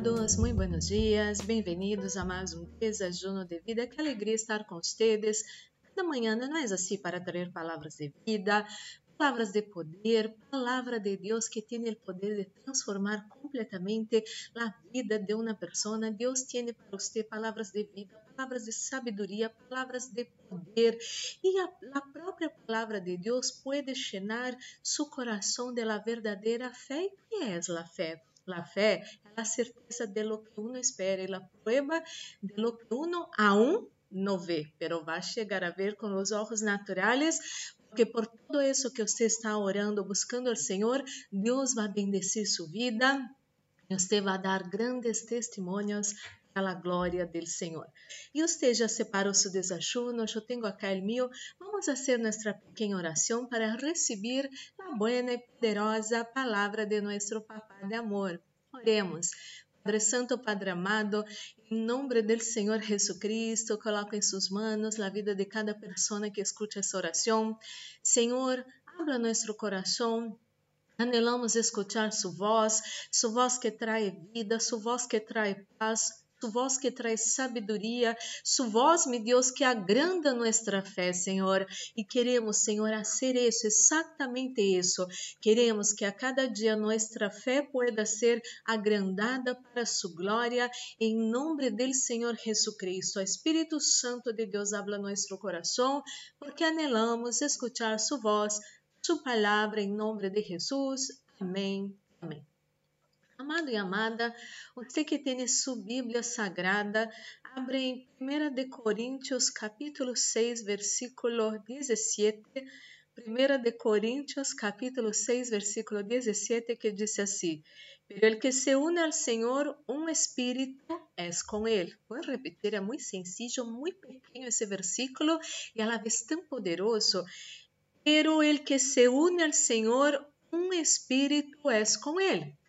amados, muito buenos dias, bem-vindos a mais um Desajuno de Vida. Que alegria estar com vocês. Cada manhã não é assim para trazer palavras de vida, palavras de poder, palavra de Deus que tem o poder de transformar completamente a vida de uma pessoa. Deus tem para você palavras de vida, palavras de sabedoria, palavras de poder. E a, a própria palavra de Deus pode llenar seu coração de la verdadeira fé. E que é a fé? La fe é a certeza de lo que uno espera e la prueba de lo que uno aún no ve, pero va a chegar a ver com os olhos naturais, porque por todo isso que você está orando, buscando ao Senhor, Deus vai bendecir sua vida você vai dar grandes testemunhos a glória do Senhor. E você já separou seu desajuno, eu tenho acá o meu. Vamos fazer nossa pequena oração para receber a boa e poderosa palavra de nosso Papá de amor. Oremos. Padre Santo, Padre amado, em nome do Senhor Jesucristo, coloco em suas mãos a vida de cada pessoa que escuta essa oração. Senhor, abra nosso coração Anelamos escutar sua voz, sua voz que traz vida, sua voz que traz paz, su voz que traz sabedoria, su voz, meu Deus, que agranda nossa fé, Senhor. E queremos, Senhor, fazer isso, exatamente isso. Queremos que a cada dia nossa fé pueda ser agrandada para sua glória, em nome do Senhor Jesucristo. Espírito Santo de Deus, habla nosso coração, porque anelamos escuchar sua voz, sua palavra, em nome de Jesus. Amém. Amém. Amado e amada, você que tem sua Bíblia Sagrada, abre em 1 de Coríntios capítulo 6, versículo 17. 1 de Coríntios capítulo 6, versículo 17, que diz assim: Pero el que se une al Senhor, um espírito es com ele. Vou repetir, é muito sencillo, muito pequeno esse versículo e a la vez tão poderoso. Pero el que se une al Senhor, um espírito es com ele.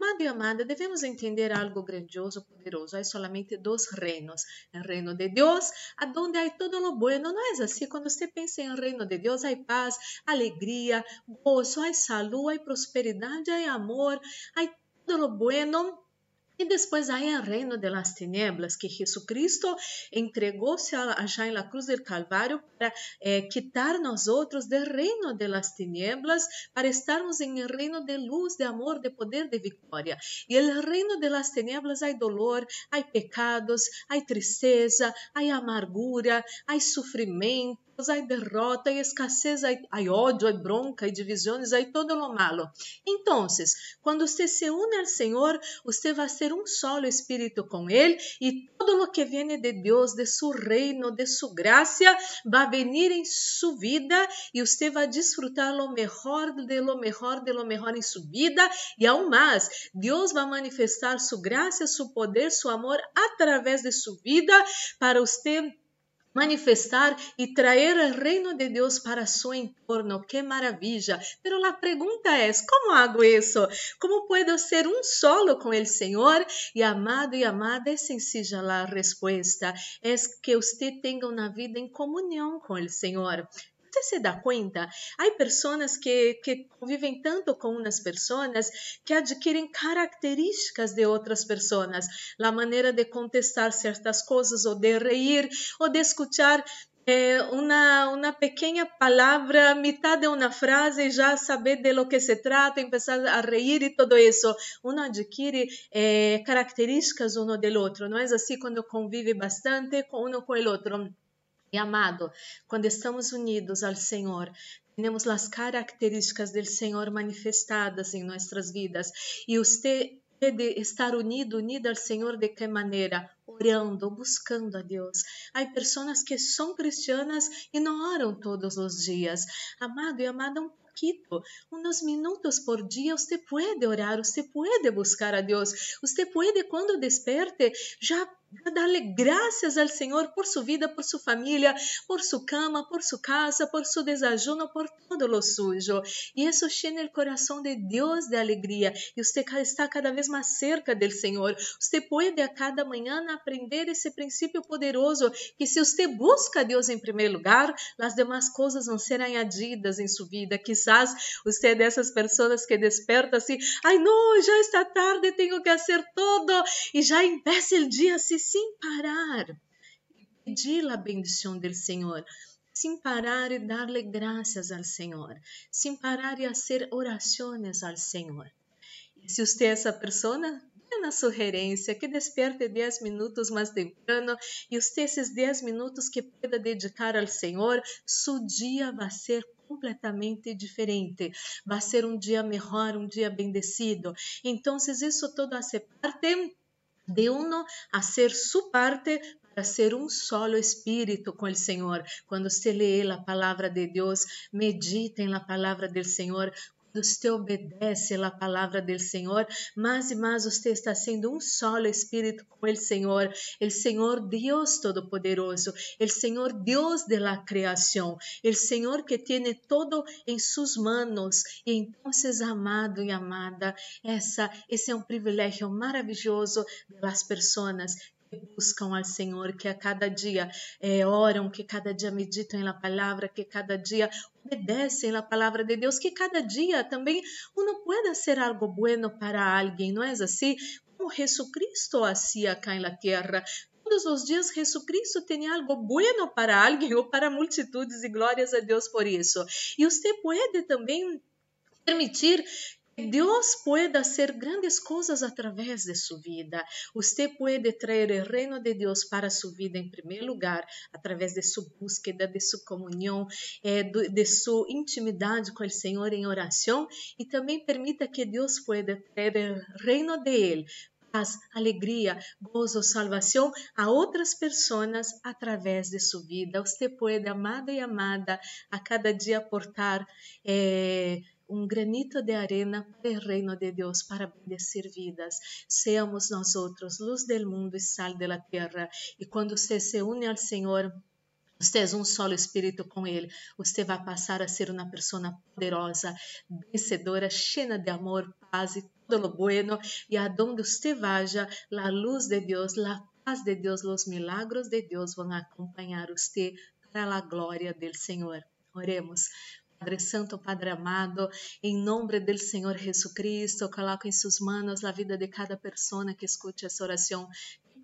Amado e amada, devemos entender algo grandioso, poderoso. Há solamente dois reinos: o reino de Deus, aonde há todo lo bueno. Não é assim? Quando você pensa em reino de Deus, há paz, alegria, gozo, há saúde, há prosperidade, há amor, há todo lo bueno e depois aí o reino de las tinieblas, que Jesucristo entregou-se allá em la cruz del Calvário para eh, quitar nós outros do reino de las tinieblas, para estarmos em reino de luz, de amor, de poder, de vitória. E el reino de las tinieblas há dolor, há pecados, há tristeza, há amargura, há sofrimento, há derrota, há escassez, há ódio, há bronca, há divisões, há todo lo malo. Então, quando você se une ao Senhor, você vai ser um solo espírito com Ele e todo o que vem de Deus, de seu reino, de sua graça, vai venir em sua vida e você vai desfrutar lo melhor de lo melhor de lo melhor em sua vida e aún mais, Deus vai manifestar sua graça, seu poder, seu amor através de sua vida para você manifestar e trazer o reino de Deus para seu entorno. Que maravilha! Pero a pergunta é: como hago isso? Como puedo ser um solo com o Senhor? E amado e amada, é sencilla a resposta: é que você tenha uma vida em comunhão com o Senhor. Você se dá conta? Há pessoas que, que convivem tanto com umas pessoas que adquirem características de outras pessoas, a maneira de contestar certas coisas, ou de reír, ou de escutar eh, uma, uma pequena palavra, metade de uma frase, já saber de lo que se trata, começar a reír e tudo isso. Um adquire eh, características um do outro, não é assim quando convive bastante com um com o outro. E amado, quando estamos unidos ao Senhor, temos as características do Senhor manifestadas em nossas vidas. E você deve estar unido, unido ao Senhor de que maneira? Orando, buscando a Deus. Há pessoas que são cristianas e não oram todos os dias. Amado e amada, um poquito, unos minutos por dia, você pode orar, você pode buscar a Deus, você pode, quando desperte, já darle gracias al Señor por su vida, por su familia, por su cama, por su casa, por su desayuno, por todo lo suyo. Y eso llena el corazón de Dios de alegría y usted está cada vez más cerca del Señor. Usted puede a cada mañana aprender ese principio poderoso que si usted busca a Dios en primer lugar, las demás cosas van a ser añadidas en su vida. Quizás usted es de esas personas que desperta así, ay no, ya está tarde, tengo que hacer todo y ya empieza el día así sem parar. Pedir a bendição do Senhor, sem parar e dar-lhe graças ao Senhor, sem parar e fazer orações ao Senhor. E se você é essa pessoa, uma sugerência que desperte 10 minutos mais temprano e você esses 10 minutos que pueda dedicar ao Senhor, seu dia vai ser completamente diferente. Vai ser um dia melhor, um dia bendecido. Então, isso todo hace parte de uno hacer su parte para ser um solo espírito com o Senhor. Quando você lê a palavra de Deus, medita na palavra do Senhor, você obedece a palavra do Senhor, mais e mais você está sendo um solo espírito com o Senhor, o Senhor Deus Todo-Poderoso, o Senhor Deus de la criação, o Senhor que tem todo em suas mãos. E então, amado e amada, essa, esse é um privilégio maravilhoso das pessoas buscam ao Senhor, que a cada dia é, oram, que cada dia meditam na palavra, que cada dia obedecem na palavra de Deus, que cada dia também uno pueda ser algo bueno para alguém, não é assim? Como Jesucristo hacía acá na terra, todos os dias Jesucristo tinha algo bueno para alguém ou para multitudes e glórias a Deus por isso. E você pode também permitir Deus pode fazer grandes coisas através de sua vida. Você pode trazer o reino de Deus para sua vida em primeiro lugar, através de sua búsqueda, de sua comunhão, eh, de sua intimidade com o Senhor em oração e também permita que Deus pueda trazer o reino de Ele paz, alegria, gozo, salvação a outras pessoas através de sua vida. Você pode, amada e amada, a cada dia aportar eh, um granito de arena para o reino de Deus, para bendecir vidas. Seamos nós outros luz do mundo e sal da terra. E quando você se une ao Senhor, você é um solo espírito com Ele. Você vai passar a ser uma pessoa poderosa, vencedora, cheia de amor, paz e todo lo bueno. E aonde você vaja, a luz de Deus, a paz de Deus, os milagros de Deus vão acompanhar você para a glória do Senhor. Oremos. Padre Santo, Padre amado, em nome do Senhor Jesus Cristo, coloco em suas mãos a vida de cada pessoa que escute essa oração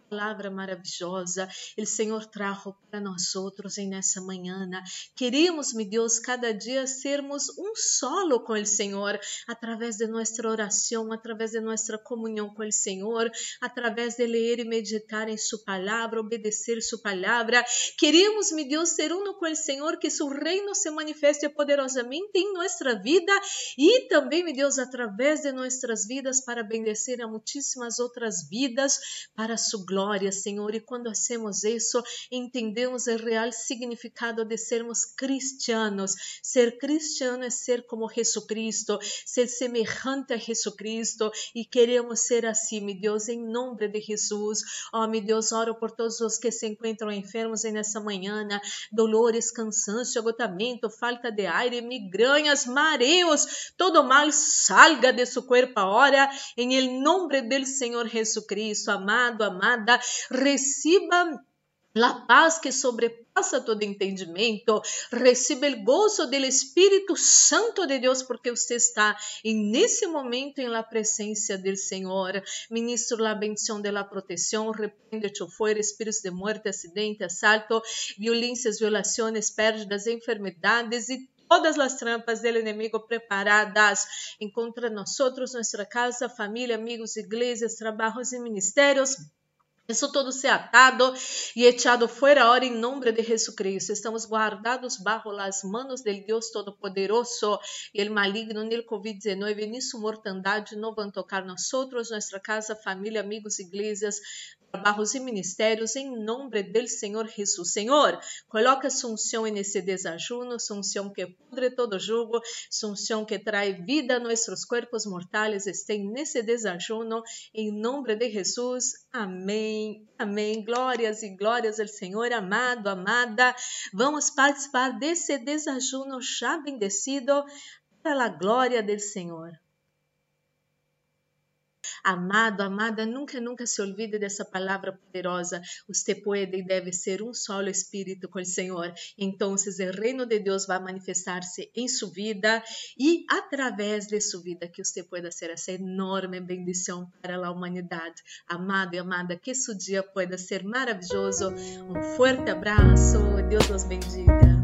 palavra maravilhosa o Senhor trajo para nós outros em nessa manhã. Queríamos, meu Deus, cada dia sermos um solo com o Senhor, através de nossa oração, através de nossa comunhão com o Senhor, através de ler e meditar em Sua palavra, obedecer Sua palavra. Queríamos, meu Deus, ser uno com o Senhor, que Seu reino se manifeste poderosamente em nossa vida e também, meu Deus, através de nossas vidas para bendecer a muitíssimas outras vidas para Sua glória glória, Senhor. E quando hacemos isso, entendemos o real significado de sermos cristianos. Ser cristiano é ser como Jesucristo, ser semejante a Jesucristo e queremos ser assim, meu Deus, em nome de Jesus. Oh, meu Deus, oro por todos os que se encontram enfermos nessa manhã, dolores, cansaço, agotamento, falta de ar, migrañas, mareos, todo mal salga de seu corpo agora, em nome do Senhor Jesucristo, amado, amada receba a paz que sobrepassa todo entendimento, receba o gozo do Espírito Santo de Deus, porque você está nesse momento em la presença do Senhor. Ministro la bendição de la proteção, repreende fuera espíritos de muerte, acidente, assalto, violências, violações, pérdidas, enfermidades e todas as trampas do inimigo preparadas. Encontra nós nossa casa, família, amigos, igrejas, trabalhos e ministérios isso todo se atado e echado fora ahora em nome de Jesucristo. Estamos guardados bajo las manos del Deus Todo-Poderoso e el maligno nel Covid-19 e nisso mortandade não vão tocar nós nossa casa, família, amigos, igrejas, trabajos y ministerios en nombre del Señor Jesús. Señor, coloca unción en ese desayuno, su unción que pudre todo yugo, su unción que trae vida a nuestros cuerpos mortales, esté en ese desayuno, en nombre de Jesús. Amém, amém. Glórias e glórias ao Senhor, amado, amada. Vamos participar desse desajuno já bendecido para a glória do Senhor. Amado, amada, nunca, nunca se olvide dessa palavra poderosa. Você pode e deve ser um solo espírito com o Senhor. Então, o reino de Deus vai manifestar-se em sua vida e através de sua vida que você pueda ser essa enorme bendição para a humanidade. Amado e amada, que seu dia pueda ser maravilhoso. Um forte abraço. Deus nos bendiga.